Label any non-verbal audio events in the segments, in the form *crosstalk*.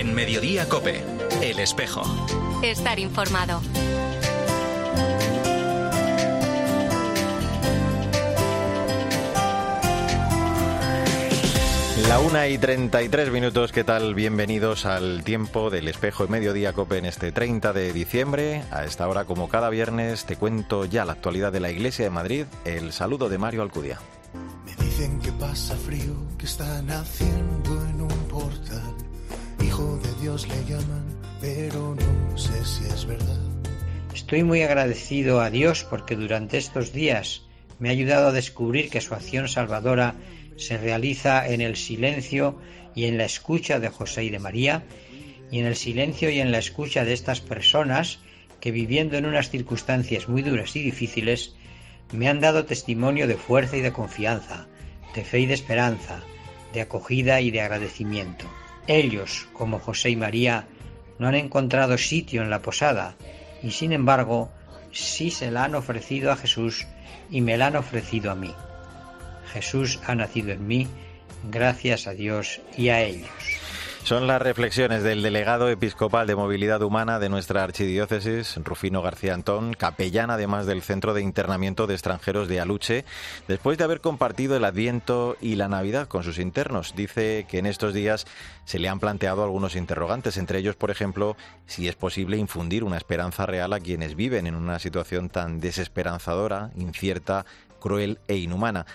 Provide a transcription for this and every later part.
En Mediodía Cope, El Espejo. Estar informado. La una y 33 minutos, ¿qué tal? Bienvenidos al tiempo del espejo de mediodía COPE en este 30 de diciembre. A esta hora, como cada viernes, te cuento ya la actualidad de la Iglesia de Madrid. El saludo de Mario Alcudia. Me dicen que pasa frío, que están haciendo en un portal. Estoy muy agradecido a Dios porque durante estos días me ha ayudado a descubrir que su acción salvadora se realiza en el silencio y en la escucha de José y de María, y en el silencio y en la escucha de estas personas que viviendo en unas circunstancias muy duras y difíciles, me han dado testimonio de fuerza y de confianza, de fe y de esperanza, de acogida y de agradecimiento. Ellos, como José y María, no han encontrado sitio en la posada, y sin embargo, sí se la han ofrecido a Jesús y me la han ofrecido a mí. Jesús ha nacido en mí, gracias a Dios y a ellos. Son las reflexiones del delegado episcopal de movilidad humana de nuestra archidiócesis, Rufino García Antón, capellán además del Centro de Internamiento de Extranjeros de Aluche, después de haber compartido el Adviento y la Navidad con sus internos. Dice que en estos días se le han planteado algunos interrogantes, entre ellos, por ejemplo, si es posible infundir una esperanza real a quienes viven en una situación tan desesperanzadora, incierta, cruel e inhumana.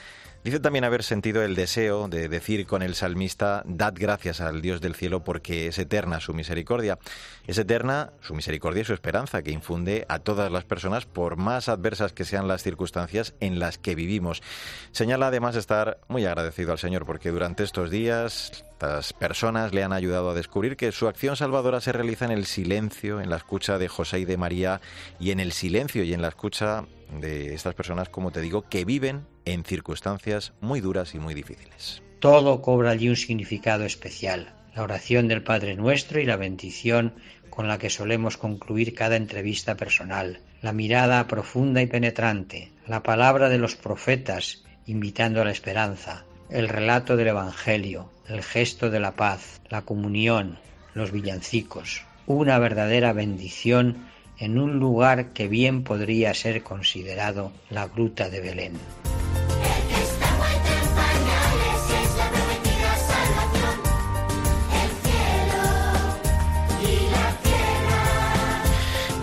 Dice también haber sentido el deseo de decir con el salmista, dad gracias al Dios del cielo porque es eterna su misericordia. Es eterna su misericordia y su esperanza que infunde a todas las personas por más adversas que sean las circunstancias en las que vivimos. Señala además estar muy agradecido al Señor porque durante estos días estas personas le han ayudado a descubrir que su acción salvadora se realiza en el silencio, en la escucha de José y de María y en el silencio y en la escucha de estas personas, como te digo, que viven en circunstancias muy duras y muy difíciles. Todo cobra allí un significado especial. La oración del Padre Nuestro y la bendición con la que solemos concluir cada entrevista personal, la mirada profunda y penetrante, la palabra de los profetas invitando a la esperanza, el relato del Evangelio, el gesto de la paz, la comunión, los villancicos, una verdadera bendición en un lugar que bien podría ser considerado la gruta de Belén.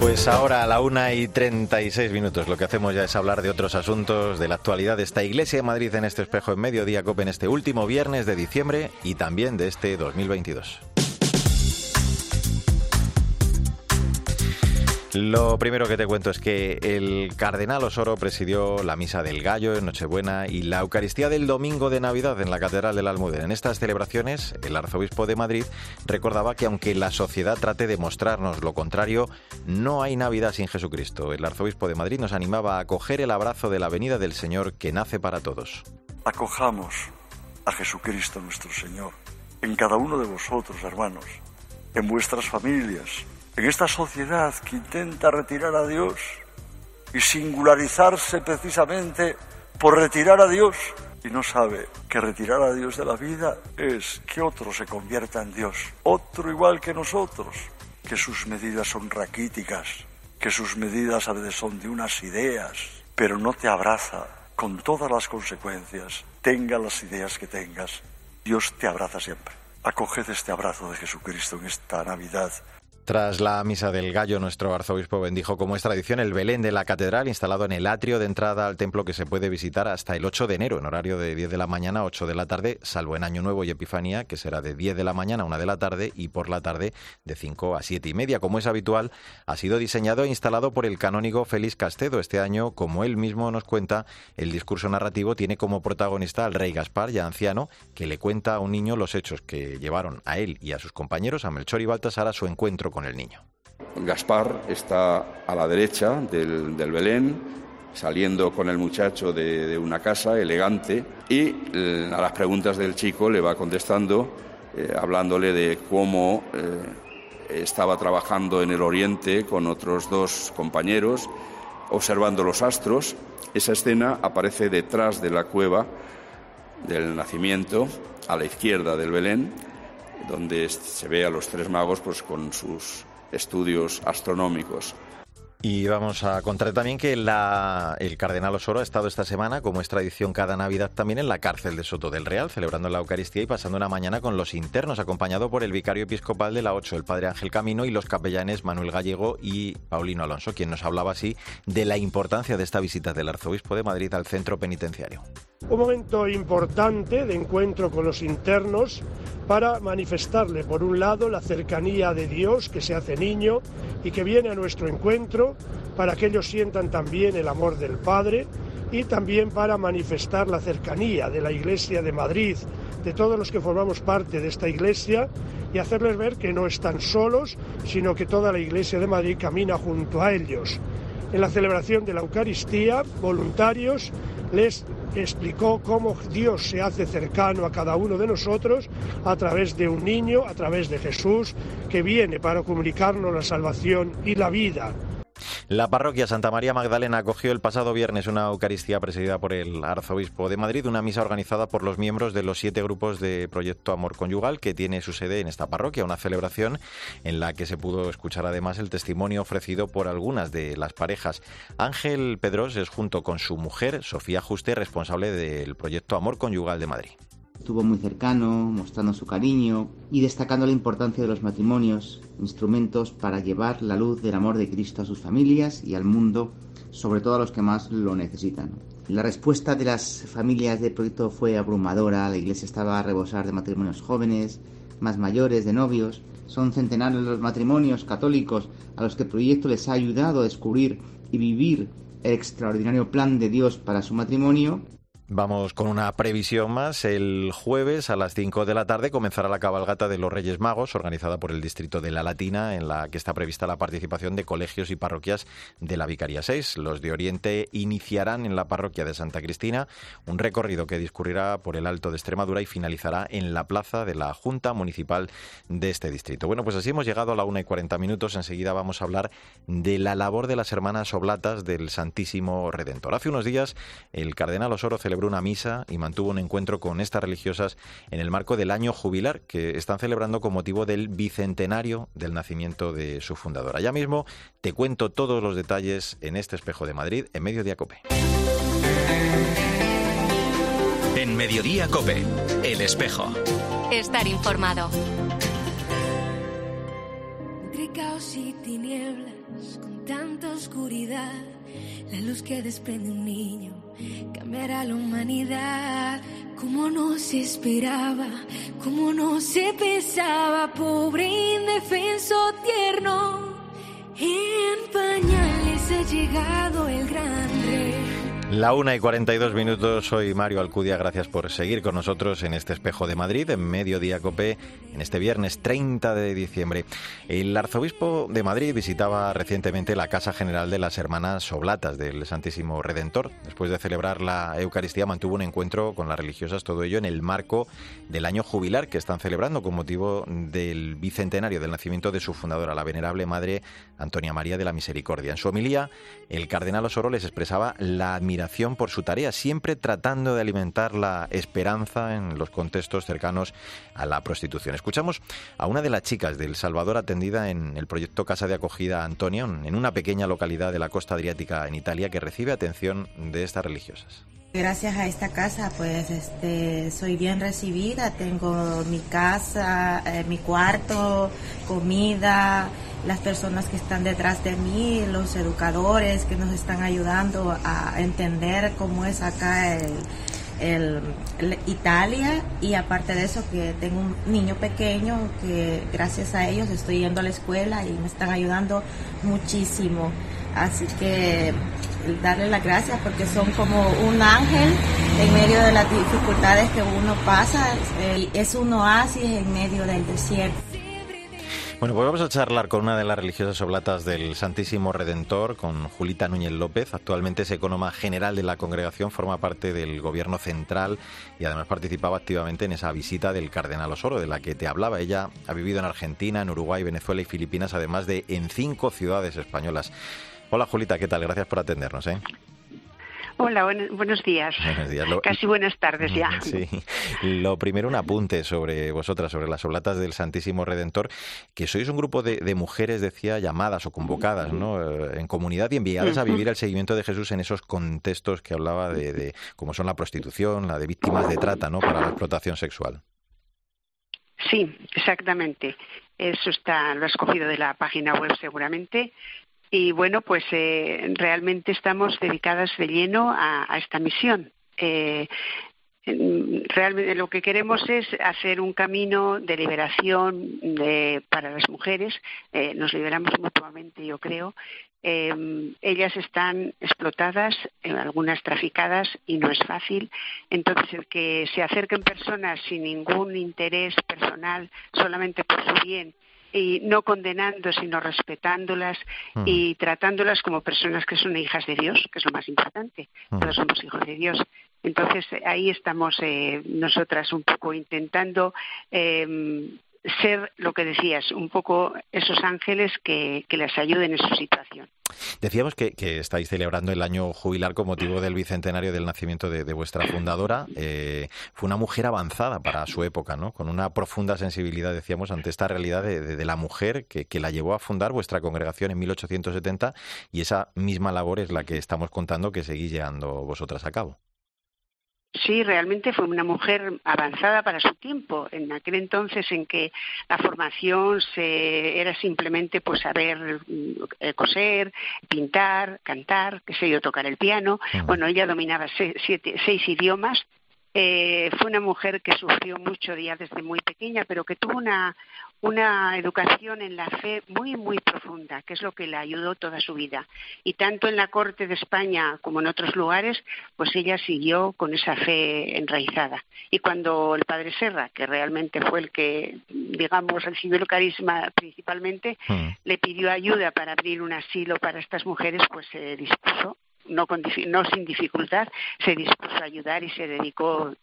Pues ahora a la una y 36 minutos lo que hacemos ya es hablar de otros asuntos de la actualidad de esta Iglesia de Madrid en este espejo en mediodía COPE en este último viernes de diciembre y también de este 2022. Lo primero que te cuento es que el cardenal Osoro presidió la misa del gallo en Nochebuena y la Eucaristía del domingo de Navidad en la Catedral de la Almudena. En estas celebraciones, el arzobispo de Madrid recordaba que aunque la sociedad trate de mostrarnos lo contrario, no hay Navidad sin Jesucristo. El arzobispo de Madrid nos animaba a acoger el abrazo de la venida del Señor que nace para todos. Acojamos a Jesucristo nuestro Señor en cada uno de vosotros, hermanos, en vuestras familias en esta sociedad que intenta retirar a Dios y singularizarse precisamente por retirar a Dios y no sabe que retirar a Dios de la vida es que otro se convierta en Dios, otro igual que nosotros, que sus medidas son raquíticas, que sus medidas a veces son de unas ideas, pero no te abraza con todas las consecuencias, tenga las ideas que tengas, Dios te abraza siempre. Acoged este abrazo de Jesucristo en esta Navidad tras la misa del gallo, nuestro arzobispo bendijo, como es tradición, el Belén de la catedral instalado en el atrio de entrada al templo que se puede visitar hasta el 8 de enero, en horario de 10 de la mañana a 8 de la tarde, salvo en Año Nuevo y Epifanía, que será de 10 de la mañana a 1 de la tarde y por la tarde de 5 a 7 y media. Como es habitual, ha sido diseñado e instalado por el canónigo Félix Castedo. Este año, como él mismo nos cuenta, el discurso narrativo tiene como protagonista al rey Gaspar, ya anciano, que le cuenta a un niño los hechos que llevaron a él y a sus compañeros, a Melchor y Baltasar, a su encuentro con el niño. Gaspar está a la derecha del, Belén, saliendo con el muchacho de, una casa elegante y eh, a las preguntas del chico le va contestando, eh, hablándole de cómo eh, estaba trabajando en el oriente con otros dos compañeros, observando los astros. Esa escena aparece detrás de la cueva del nacimiento, a la izquierda del Belén, donde se ve a los tres magos pues, con sus estudios astronómicos. Y vamos a contar también que el cardenal Osoro ha estado esta semana, como es tradición cada Navidad, también en la cárcel de Soto del Real, celebrando la Eucaristía y pasando una mañana con los internos, acompañado por el vicario episcopal de la 8, el padre Ángel Camino, y los capellanes Manuel Gallego y Paulino Alonso, quien nos hablaba así de la importancia de esta visita del arzobispo de Madrid al centro penitenciario. Un momento importante de encuentro con los internos para manifestarle, por un lado, la cercanía de Dios que se hace niño y que viene a nuestro encuentro, para que ellos sientan también el amor del Padre y también para manifestar la cercanía de la Iglesia de Madrid, de todos los que formamos parte de esta Iglesia y hacerles ver que no están solos, sino que toda la Iglesia de Madrid camina junto a ellos. En la celebración de la Eucaristía, voluntarios les explicó cómo Dios se hace cercano a cada uno de nosotros a través de un niño, a través de Jesús, que viene para comunicarnos la salvación y la vida. La parroquia Santa María Magdalena acogió el pasado viernes una Eucaristía presidida por el arzobispo de Madrid, una misa organizada por los miembros de los siete grupos de Proyecto Amor Conyugal que tiene su sede en esta parroquia, una celebración en la que se pudo escuchar además el testimonio ofrecido por algunas de las parejas. Ángel Pedros es junto con su mujer, Sofía Juste, responsable del Proyecto Amor Conyugal de Madrid. Estuvo muy cercano, mostrando su cariño y destacando la importancia de los matrimonios, instrumentos para llevar la luz del amor de Cristo a sus familias y al mundo, sobre todo a los que más lo necesitan. La respuesta de las familias del proyecto fue abrumadora, la iglesia estaba a rebosar de matrimonios jóvenes, más mayores, de novios. Son centenares los matrimonios católicos a los que el proyecto les ha ayudado a descubrir y vivir el extraordinario plan de Dios para su matrimonio Vamos con una previsión más. El jueves a las 5 de la tarde comenzará la cabalgata de los Reyes Magos, organizada por el distrito de La Latina, en la que está prevista la participación de colegios y parroquias de la Vicaría 6. Los de Oriente iniciarán en la parroquia de Santa Cristina un recorrido que discurrirá por el Alto de Extremadura y finalizará en la plaza de la Junta Municipal de este distrito. Bueno, pues así hemos llegado a la 1 y 40 minutos. Enseguida vamos a hablar de la labor de las hermanas oblatas del Santísimo Redentor. Hace unos días el cardenal Osoro celebró una misa y mantuvo un encuentro con estas religiosas en el marco del año jubilar que están celebrando con motivo del bicentenario del nacimiento de su fundadora. Ya mismo te cuento todos los detalles en este espejo de Madrid en Mediodía Cope. En Mediodía Cope, el espejo. Estar informado. Entre caos y tinieblas, con tanta oscuridad, la luz que desprende un niño cambiará la humanidad como no se esperaba, como no se pensaba, pobre indefenso tierno. En pañales ha llegado el gran rey. La una y 42 minutos, soy Mario Alcudia, gracias por seguir con nosotros en este espejo de Madrid, en Mediodía Copé, en este viernes 30 de diciembre. El arzobispo de Madrid visitaba recientemente la Casa General de las Hermanas Oblatas del Santísimo Redentor. Después de celebrar la Eucaristía mantuvo un encuentro con las religiosas, todo ello en el marco del año jubilar que están celebrando con motivo del bicentenario del nacimiento de su fundadora, la venerable Madre Antonia María de la Misericordia. En su homilía, el cardenal Osoro les expresaba la admiración por su tarea, siempre tratando de alimentar la esperanza en los contextos cercanos a la prostitución. Escuchamos a una de las chicas del Salvador atendida en el proyecto Casa de Acogida Antonio, en una pequeña localidad de la costa adriática en Italia, que recibe atención de estas religiosas. Gracias a esta casa, pues este, soy bien recibida, tengo mi casa, eh, mi cuarto, comida, las personas que están detrás de mí, los educadores que nos están ayudando a entender cómo es acá el, Italia y aparte de eso que tengo un niño pequeño que gracias a ellos estoy yendo a la escuela y me están ayudando muchísimo. Así que darle las gracias porque son como un ángel en medio de las dificultades que uno pasa. Eh, es un oasis en medio del desierto. Bueno, pues vamos a charlar con una de las religiosas oblatas del Santísimo Redentor, con Julita Núñez López. Actualmente es economa general de la congregación, forma parte del gobierno central y además participaba activamente en esa visita del Cardenal Osoro, de la que te hablaba. Ella ha vivido en Argentina, en Uruguay, Venezuela y Filipinas, además de en cinco ciudades españolas. Hola Julita, ¿qué tal? Gracias por atendernos. ¿eh? Hola, buenos días. Buenos días. Casi buenas tardes ya. *laughs* Sí. Lo primero, un apunte sobre vosotras, sobre las oblatas del Santísimo Redentor, que sois un grupo de, mujeres, decía, llamadas o convocadas ¿no? Eh, en comunidad y enviadas a vivir el seguimiento de Jesús en esos contextos que hablaba de, de como son la prostitución, la de víctimas de trata, ¿no? Para la explotación sexual. Sí, exactamente. Eso está, lo has cogido de la página web seguramente. Y bueno, pues eh, realmente estamos dedicadas de lleno a, esta misión. Eh, realmente lo que queremos es hacer un camino de liberación para las mujeres. Eh, nos liberamos mutuamente, yo creo. Eh, ellas están explotadas, eh, algunas traficadas y no es fácil. Entonces, el que se acerquen personas sin ningún interés personal, solamente por su bien, y no condenando, sino respetándolas y tratándolas como personas que son hijas de Dios, que es lo más importante. Todos somos hijos de Dios. Entonces ahí estamos eh, nosotras un poco intentando eh, ser lo que decías, un poco esos ángeles que, les ayuden en su situación. Decíamos que, estáis celebrando el año jubilar con motivo del bicentenario del nacimiento de, vuestra fundadora. Eh, fue una mujer avanzada para su época, ¿no? Con una profunda sensibilidad, decíamos, ante esta realidad de, la mujer que, que, la llevó a fundar vuestra congregación en 1870 y esa misma labor es la que estamos contando que seguís llevando vosotras a cabo. Sí, realmente fue una mujer avanzada para su tiempo, en aquel entonces en que la formación se, era simplemente pues saber eh, coser, pintar, cantar, qué sé yo, tocar el piano. Bueno, ella dominaba seis idiomas, eh, fue una mujer que sufrió mucho ya desde muy pequeña, pero que tuvo una, una educación en la fe muy, muy profunda, que es lo que le ayudó toda su vida. Y tanto en la corte de España como en otros lugares, pues ella siguió con esa fe enraizada. Y cuando el padre Serra, que realmente fue el que, digamos, recibió el carisma principalmente, mm. le pidió ayuda para abrir un asilo para estas mujeres, pues se dispuso no, no sin dificultad, se dispuso a ayudar y se dedicó,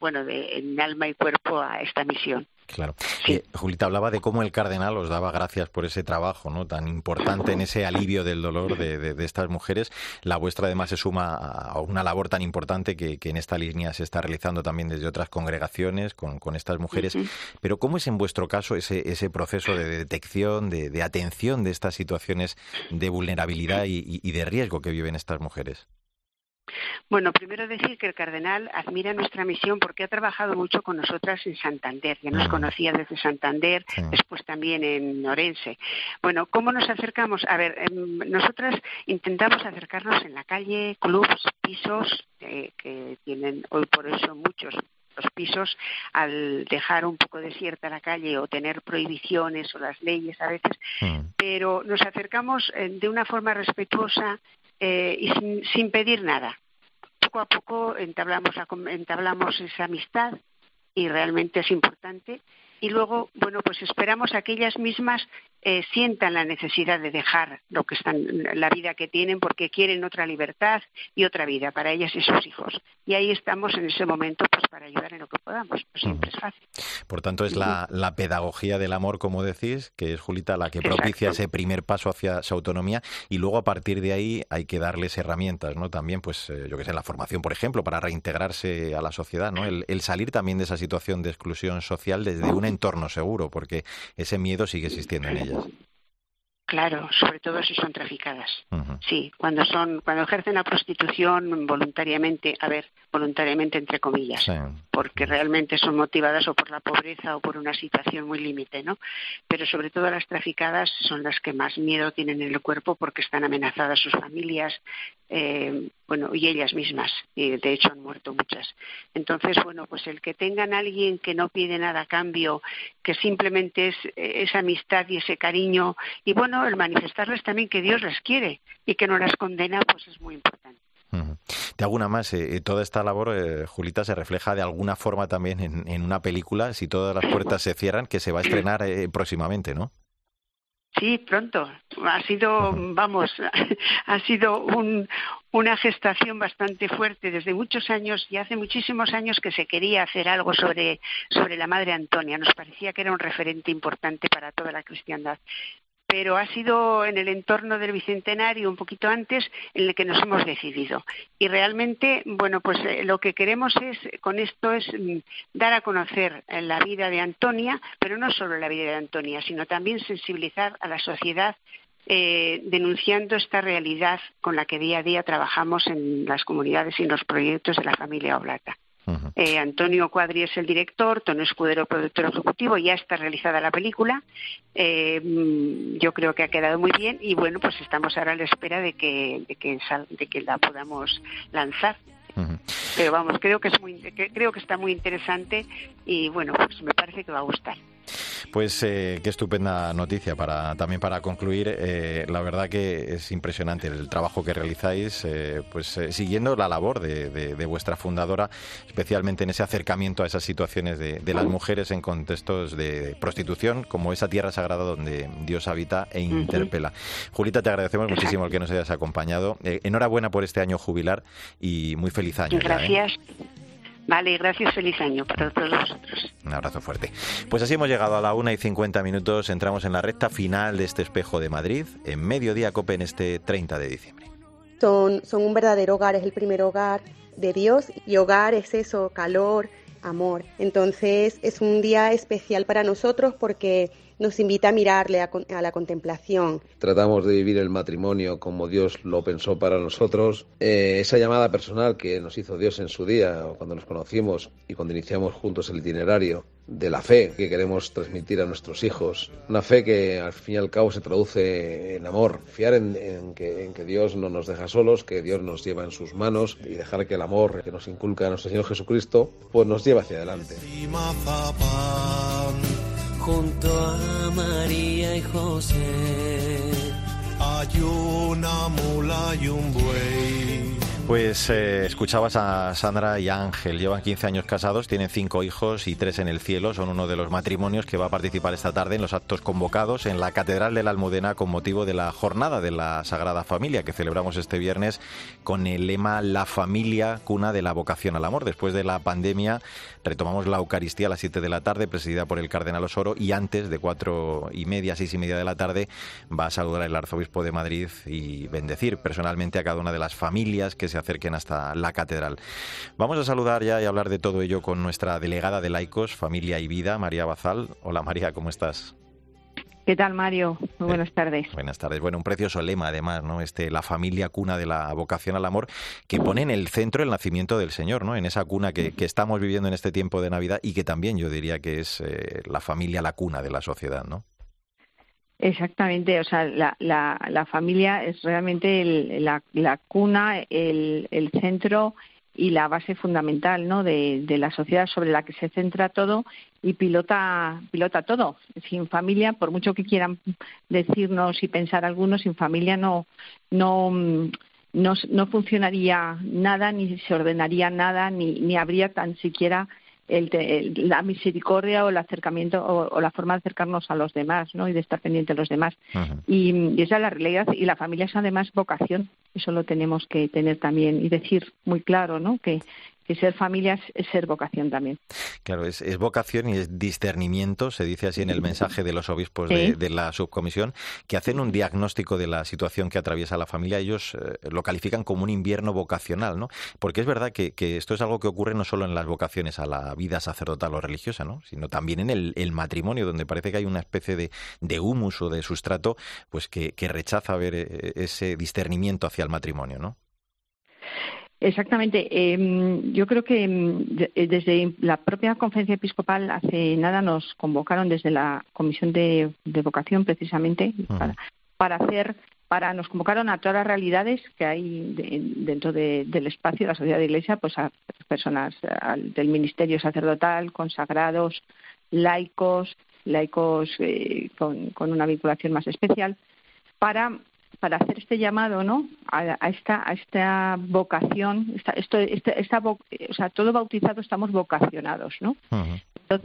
bueno, de, en alma y cuerpo a esta misión. Claro. Eh, Julita hablaba de cómo el cardenal os daba gracias por ese trabajo ¿no? tan importante en ese alivio del dolor de, estas mujeres. La vuestra además se suma a una labor tan importante que, en esta línea se está realizando también desde otras congregaciones con, estas mujeres. Pero ¿cómo es en vuestro caso ese, ese proceso de detección, de, atención de estas situaciones de vulnerabilidad y de riesgo que viven estas mujeres? Bueno, primero decir que el cardenal admira nuestra misión porque ha trabajado mucho con nosotras en Santander. Ya nos conocía desde Santander, después también en Orense. Bueno, ¿cómo nos acercamos? A ver, em, nosotras intentamos acercarnos en la calle, clubs, pisos, eh, que tienen hoy por eso muchos los pisos al dejar un poco desierta la calle o tener prohibiciones o las leyes a veces, mm. pero nos acercamos eh, de una forma respetuosa eh, y sin, pedir nada. Poco a poco entablamos, entablamos esa amistad y realmente es importante. Y luego, bueno, pues esperamos a que ellas mismas eh, sientan la necesidad de dejar lo que están, la vida que tienen porque quieren otra libertad y otra vida para ellas y sus hijos. Y ahí estamos en ese momento pues para ayudar en lo que podamos. Pues siempre es fácil. Por tanto, es la, pedagogía del amor, como decís, que es Julita la que propicia ese primer paso hacia su autonomía y luego a partir de ahí hay que darles herramientas, ¿no? También, pues, eh, yo que sé, la formación, por ejemplo, para reintegrarse a la sociedad, ¿no? El, el salir también de esa situación de exclusión social desde un entorno seguro, porque ese miedo sigue existiendo en ella. Claro, sobre todo si son traficadas. Sí, cuando son, cuando ejercen la prostitución voluntariamente, a ver, voluntariamente entre comillas, porque realmente son motivadas o por la pobreza o por una situación muy límite, ¿no? Pero sobre todo las traficadas son las que más miedo tienen en el cuerpo porque están amenazadas sus familias, eh, bueno, y ellas mismas, y de hecho han muerto muchas. Entonces, bueno, pues el que tengan a alguien que no pide nada a cambio, que simplemente es esa amistad y ese cariño, y bueno, el manifestarles también que Dios las quiere y que no las condena, pues es muy importante. De alguna más, eh, eh, toda esta labor, eh, Julita, se refleja de alguna forma también en, en, una película, si todas las puertas se cierran, que se va a estrenar próximamente, ¿no? Sí, pronto. Ha sido, vamos, *laughs* ha sido una gestación bastante fuerte desde muchos años y hace muchísimos años que se quería hacer algo sobre, sobre la Madre Antonia. Nos parecía que era un referente importante para toda la cristiandad pero ha sido en el entorno del bicentenario un poquito antes en el que nos hemos decidido. Y realmente, bueno, pues eh, lo que queremos es con esto es mm, dar a conocer eh, la vida de Antonia, pero no solo la vida de Antonia, sino también sensibilizar a la sociedad eh, denunciando esta realidad con la que día a día trabajamos en las comunidades y en los proyectos de la familia Oblata. Eh, Antonio Cuadri es el director, Tono Escudero productor ejecutivo, ya está realizada la película. Eh, mm, yo creo que ha quedado muy bien y bueno, pues estamos ahora a la espera de que, de que, de que la podamos lanzar. Pero vamos, creo que es muy, creo que está muy interesante y bueno, pues me parece que va a gustar. Pues eh, qué estupenda noticia para también para concluir. Eh, la verdad que es impresionante el trabajo que realizáis, eh, pues siguiendo la labor de, vuestra fundadora, especialmente en ese acercamiento a esas situaciones de, las mujeres en contextos de prostitución, como esa tierra sagrada donde Dios habita e interpela. Julita, te agradecemos muchísimo el que nos hayas acompañado. enhorabuena por este año jubilar y muy feliz año. Gracias. Vale, gracias, feliz año para todos vosotros. Un abrazo fuerte. Pues así hemos llegado a la una y 50 minutos, entramos en la recta final de este espejo de Madrid, en Mediodía Cope en este 30 de diciembre. Son, son un verdadero hogar, es el primer hogar de Dios y hogar es eso, calor, amor. Entonces es un día especial para nosotros porque nos invita a mirarle a, la contemplación. Tratamos de vivir el matrimonio como Dios lo pensó para nosotros. Eh, esa llamada personal que nos hizo Dios en su día, cuando nos conocimos y cuando iniciamos juntos el itinerario de la fe que queremos transmitir a nuestros hijos. Una fe que al fin y al cabo se traduce en amor. Fiar en, que, en que Dios no nos deja solos, que Dios nos lleva en sus manos y dejar que el amor que nos inculca nuestro Señor Jesucristo pues nos lleve hacia adelante junto a María y José. Hay una mula y un buey pues eh, escuchabas a Sandra y Ángel, llevan 15 años casados, tienen cinco hijos y tres en el cielo, son uno de los matrimonios que va a participar esta tarde en los actos convocados en la Catedral de la Almudena con motivo de la Jornada de la Sagrada Familia que celebramos este viernes con el lema La familia, cuna de la vocación al amor. Después de la pandemia retomamos la Eucaristía a las 7 de la tarde, presidida por el Cardenal Osoro, y antes de cuatro y media, seis y media de la tarde va a saludar el Arzobispo de Madrid y bendecir personalmente a cada una de las familias que se acerquen hasta la catedral. Vamos a saludar ya y hablar de todo ello con nuestra delegada de laicos, familia y vida, María Bazal. Hola María, ¿cómo estás? ¿Qué tal, Mario? Muy eh, buenas tardes. Buenas tardes. Bueno, un precioso lema, además, ¿no? Este, la familia cuna de la vocación al amor, que pone en el centro el nacimiento del Señor, ¿no? En esa cuna que, estamos viviendo en este tiempo de Navidad y que también yo diría que es eh, la familia la cuna de la sociedad, ¿no? Exactamente, o sea, la, la, la familia es realmente la, la, cuna, el, el, centro y la base fundamental ¿no? de, de, la sociedad sobre la que se centra todo y pilota, pilota todo. Sin familia, por mucho que quieran decirnos y pensar algunos, sin familia no, no, no, no funcionaría nada, ni se ordenaría nada, ni, ni habría tan siquiera el, la misericordia o el acercamiento o, la forma de acercarnos a los demás ¿no? y de estar pendiente de los demás. y, esa es la realidad. Y la familia es además vocación. Eso lo tenemos que tener también y decir muy claro ¿no? que, y ser familia es, ser vocación también. Claro, es, vocación y es discernimiento, se dice así en el mensaje de los obispos de, la subcomisión, que hacen un diagnóstico de la situación que atraviesa la familia. Ellos eh, lo califican como un invierno vocacional, ¿no? Porque es verdad que, esto es algo que ocurre no solo en las vocaciones a la vida sacerdotal o religiosa, ¿no? Sino también en el, matrimonio, donde parece que hay una especie de, de humus o de sustrato, pues que, que rechaza ver eh, ese discernimiento hacia el matrimonio, ¿no? Exactamente. Em, yo creo que em, eh, desde la propia conferencia episcopal hace nada nos convocaron desde la comisión de, vocación precisamente para, hacer para nos convocaron a todas las realidades que hay dentro del espacio de la sociedad de iglesia, pues a personas del ministerio sacerdotal, consagrados, laicos, laicos eh, con, con, una vinculación más especial, para para hacer este llamado, ¿no? A, esta a esta vocación, esta, esto, esta, o sea, todo bautizado estamos vocacionados, ¿no?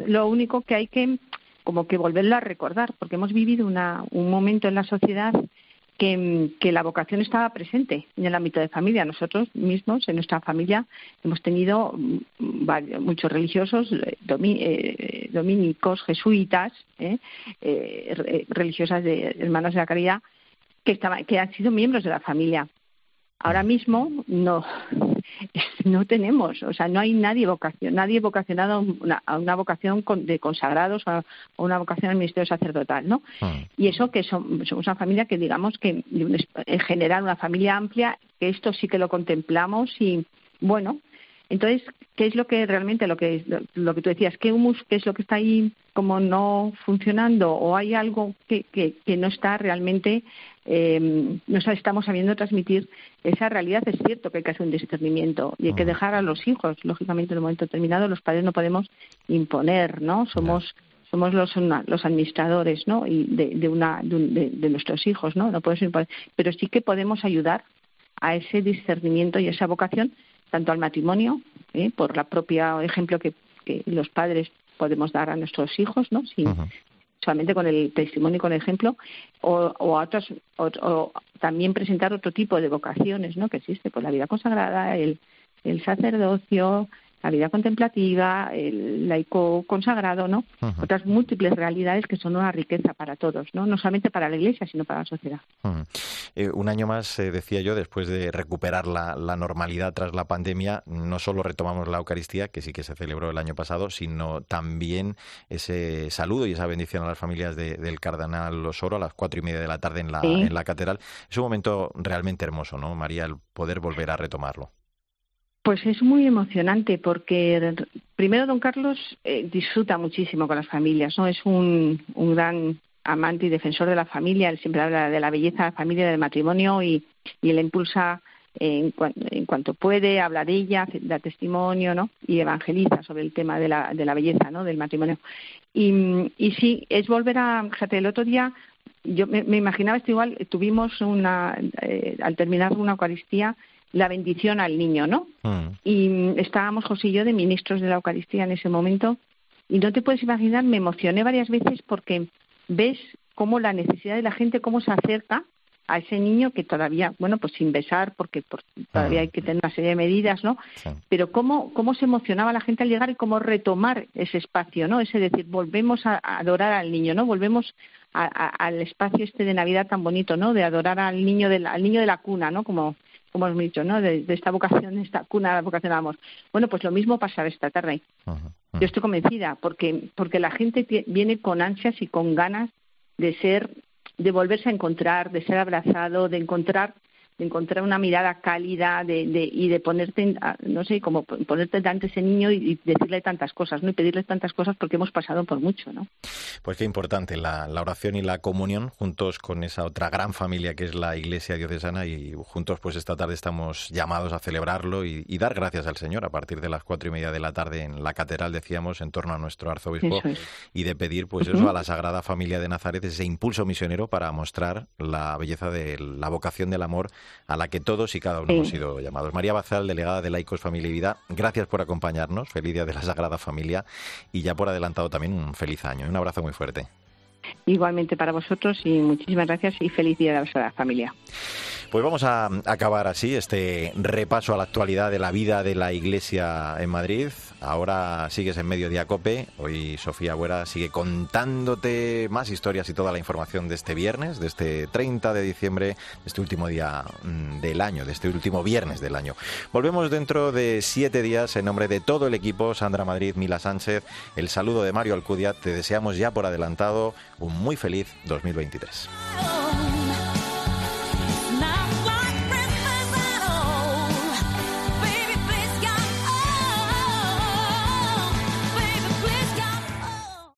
lo único que hay que como que volverlo a recordar, porque hemos vivido una, un momento en la sociedad que, que, la vocación estaba presente en el ámbito de familia. Nosotros mismos, en nuestra familia, hemos tenido muchos religiosos eh, eh, dominicos, jesuitas, ¿eh? religiosas de hermanas de la caridad, que, que han sido miembros de la familia. Ahora mismo no, *laughs* no tenemos, o sea, no hay nadie vocación, nadie vocacionado a una, vocación de consagrados o a, una vocación al ministerio sacerdotal, ¿no? Ah. Y eso que somos una familia que digamos que en general una familia amplia, que esto sí que lo contemplamos y bueno, entonces, ¿qué es lo que realmente, lo que, lo que tú decías, qué humus, qué es lo que está ahí como no funcionando o hay algo que, que, que no está realmente, eh, no estamos sabiendo transmitir esa realidad? Es cierto que hay que hacer un discernimiento y hay que dejar a los hijos, lógicamente en un momento determinado los padres no podemos imponer, ¿no? Somos somos los, los administradores ¿no? y de, de, una, de, de, nuestros hijos, ¿no? no podemos imponer, pero sí que podemos ayudar a ese discernimiento y esa vocación tanto al matrimonio, ¿eh? por la propia ejemplo que, los padres podemos dar a nuestros hijos, ¿no? Solamente con el testimonio y con el ejemplo, o, o a otros, o, también presentar otro tipo de vocaciones, ¿no? Que existe, pues la vida consagrada, el sacerdocio, la vida contemplativa, el laico consagrado, ¿no? Otras múltiples realidades que son una riqueza para todos, ¿no? No solamente para la Iglesia, sino para la sociedad. Eh, un año más, eh, decía yo, después de recuperar la, normalidad tras la pandemia, no solo retomamos la Eucaristía, que sí que se celebró el año pasado, sino también ese saludo y esa bendición a las familias del Cardenal Osoro a las cuatro y media de la tarde en la, en la catedral. Es un momento realmente hermoso, ¿no, María, el poder volver a retomarlo? Pues es muy emocionante porque primero don Carlos eh, disfruta muchísimo con las familias, ¿no? Es un, un gran amante y defensor de la familia, él siempre habla de la belleza de la familia, del matrimonio y, y él impulsa en, en, cuanto puede, habla de ella, da testimonio, ¿no? Y evangeliza sobre el tema de la, de la belleza, ¿no? Del matrimonio. Y, y sí, es volver a, fíjate, el otro día yo me, imaginaba esto igual, tuvimos una, eh, al terminar una Eucaristía, la bendición al niño, ¿no? Mm. Y estábamos José y yo de ministros de la Eucaristía en ese momento y no te puedes imaginar, me emocioné varias veces porque ves cómo la necesidad de la gente, cómo se acerca a ese niño que todavía, bueno, pues sin besar, porque todavía hay que tener una serie de medidas, ¿no? Pero cómo, cómo se emocionaba la gente al llegar y cómo retomar ese espacio, ¿no? Ese decir, volvemos a, adorar al niño, ¿no? Volvemos al espacio este de Navidad tan bonito, ¿no? De adorar al niño de la, al niño de la cuna, ¿no? Como, como hemos dicho, ¿no? De, esta vocación, de esta cuna, de vocación al amor. Bueno, pues lo mismo pasará esta tarde. Yo estoy convencida, porque, porque la gente viene con ansias y con ganas de ser, de volverse a encontrar, de ser abrazado, de encontrar de encontrar una mirada cálida de, de, y de ponerte, no sé, como ponerte delante ese niño y, decirle tantas cosas, ¿no? Y pedirle tantas cosas porque hemos pasado por mucho, ¿no? Pues qué importante la, la oración y la comunión juntos con esa otra gran familia que es la Iglesia Diocesana y juntos pues esta tarde estamos llamados a celebrarlo y, dar gracias al Señor a partir de las cuatro y media de la tarde en la catedral, decíamos, en torno a nuestro arzobispo y de pedir pues eso a la Sagrada Familia de Nazaret, ese impulso misionero para mostrar la belleza de la vocación del amor a la que todos y cada uno hemos sido llamados. María Bazal, delegada de Laicos Familia y Vida, gracias por acompañarnos. Feliz Día de la Sagrada Familia y ya por adelantado también un feliz año. Un abrazo muy fuerte. Igualmente para vosotros y muchísimas gracias y feliz Día de la Sagrada Familia. Pues vamos a acabar así este repaso a la actualidad de la vida de la Iglesia en Madrid. Ahora sigues en Mediodía Cope. Hoy Sofía Buera sigue contándote más historias y toda la información de este viernes, de este 30 de diciembre, de este último día mm, del año, de este último viernes del año. Volvemos dentro de siete días en nombre de todo el equipo, Sandra Madrid, Mila Sánchez, el saludo de Mario Alcudia. Te deseamos ya por adelantado un muy feliz 2023.